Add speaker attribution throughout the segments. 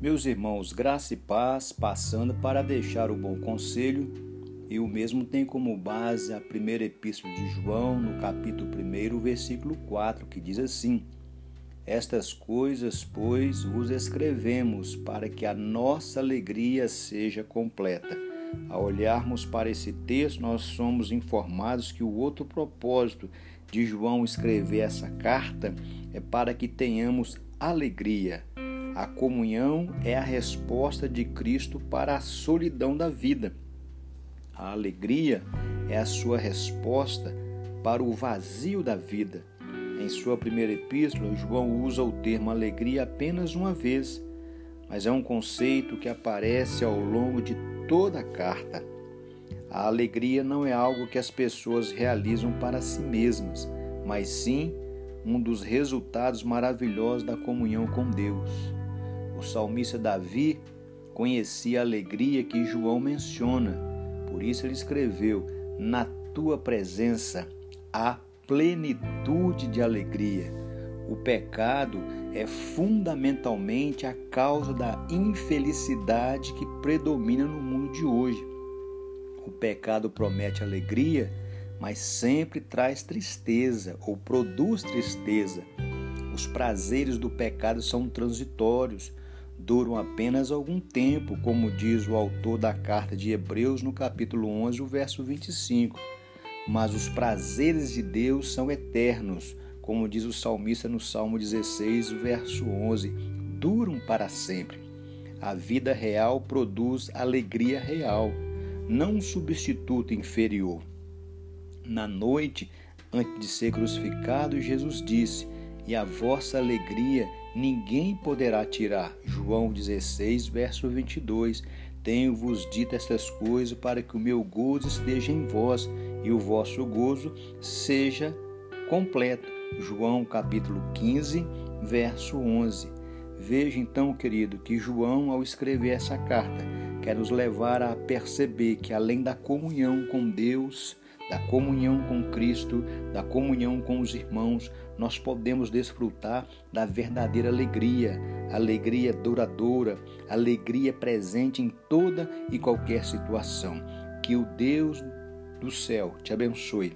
Speaker 1: Meus irmãos, graça e paz, passando para deixar o bom conselho, e o mesmo tem como base a primeira epístola de João, no capítulo 1, versículo 4, que diz assim: Estas coisas, pois, vos escrevemos para que a nossa alegria seja completa. Ao olharmos para esse texto, nós somos informados que o outro propósito de João escrever essa carta é para que tenhamos alegria a comunhão é a resposta de Cristo para a solidão da vida. A alegria é a sua resposta para o vazio da vida. Em sua primeira epístola, João usa o termo alegria apenas uma vez, mas é um conceito que aparece ao longo de toda a carta. A alegria não é algo que as pessoas realizam para si mesmas, mas sim um dos resultados maravilhosos da comunhão com Deus. O salmista Davi conhecia a alegria que João menciona, por isso ele escreveu: Na tua presença há plenitude de alegria. O pecado é fundamentalmente a causa da infelicidade que predomina no mundo de hoje. O pecado promete alegria, mas sempre traz tristeza ou produz tristeza. Os prazeres do pecado são transitórios, duram apenas algum tempo, como diz o autor da carta de Hebreus no capítulo 11, o verso 25. Mas os prazeres de Deus são eternos, como diz o salmista no Salmo 16, verso 11, duram para sempre. A vida real produz alegria real, não um substituto inferior. Na noite, antes de ser crucificado, Jesus disse: E a vossa alegria ninguém poderá tirar. João 16, verso 22. Tenho-vos dito estas coisas para que o meu gozo esteja em vós e o vosso gozo seja completo. João capítulo 15, verso 11. Veja então, querido, que João, ao escrever essa carta, quer nos levar a perceber que além da comunhão com Deus, da comunhão com Cristo, da comunhão com os irmãos, nós podemos desfrutar da verdadeira alegria, alegria duradoura, alegria presente em toda e qualquer situação. Que o Deus do céu te abençoe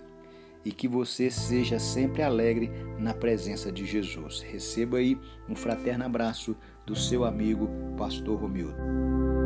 Speaker 1: e que você seja sempre alegre na presença de Jesus. Receba aí um fraterno abraço do seu amigo, Pastor Romildo.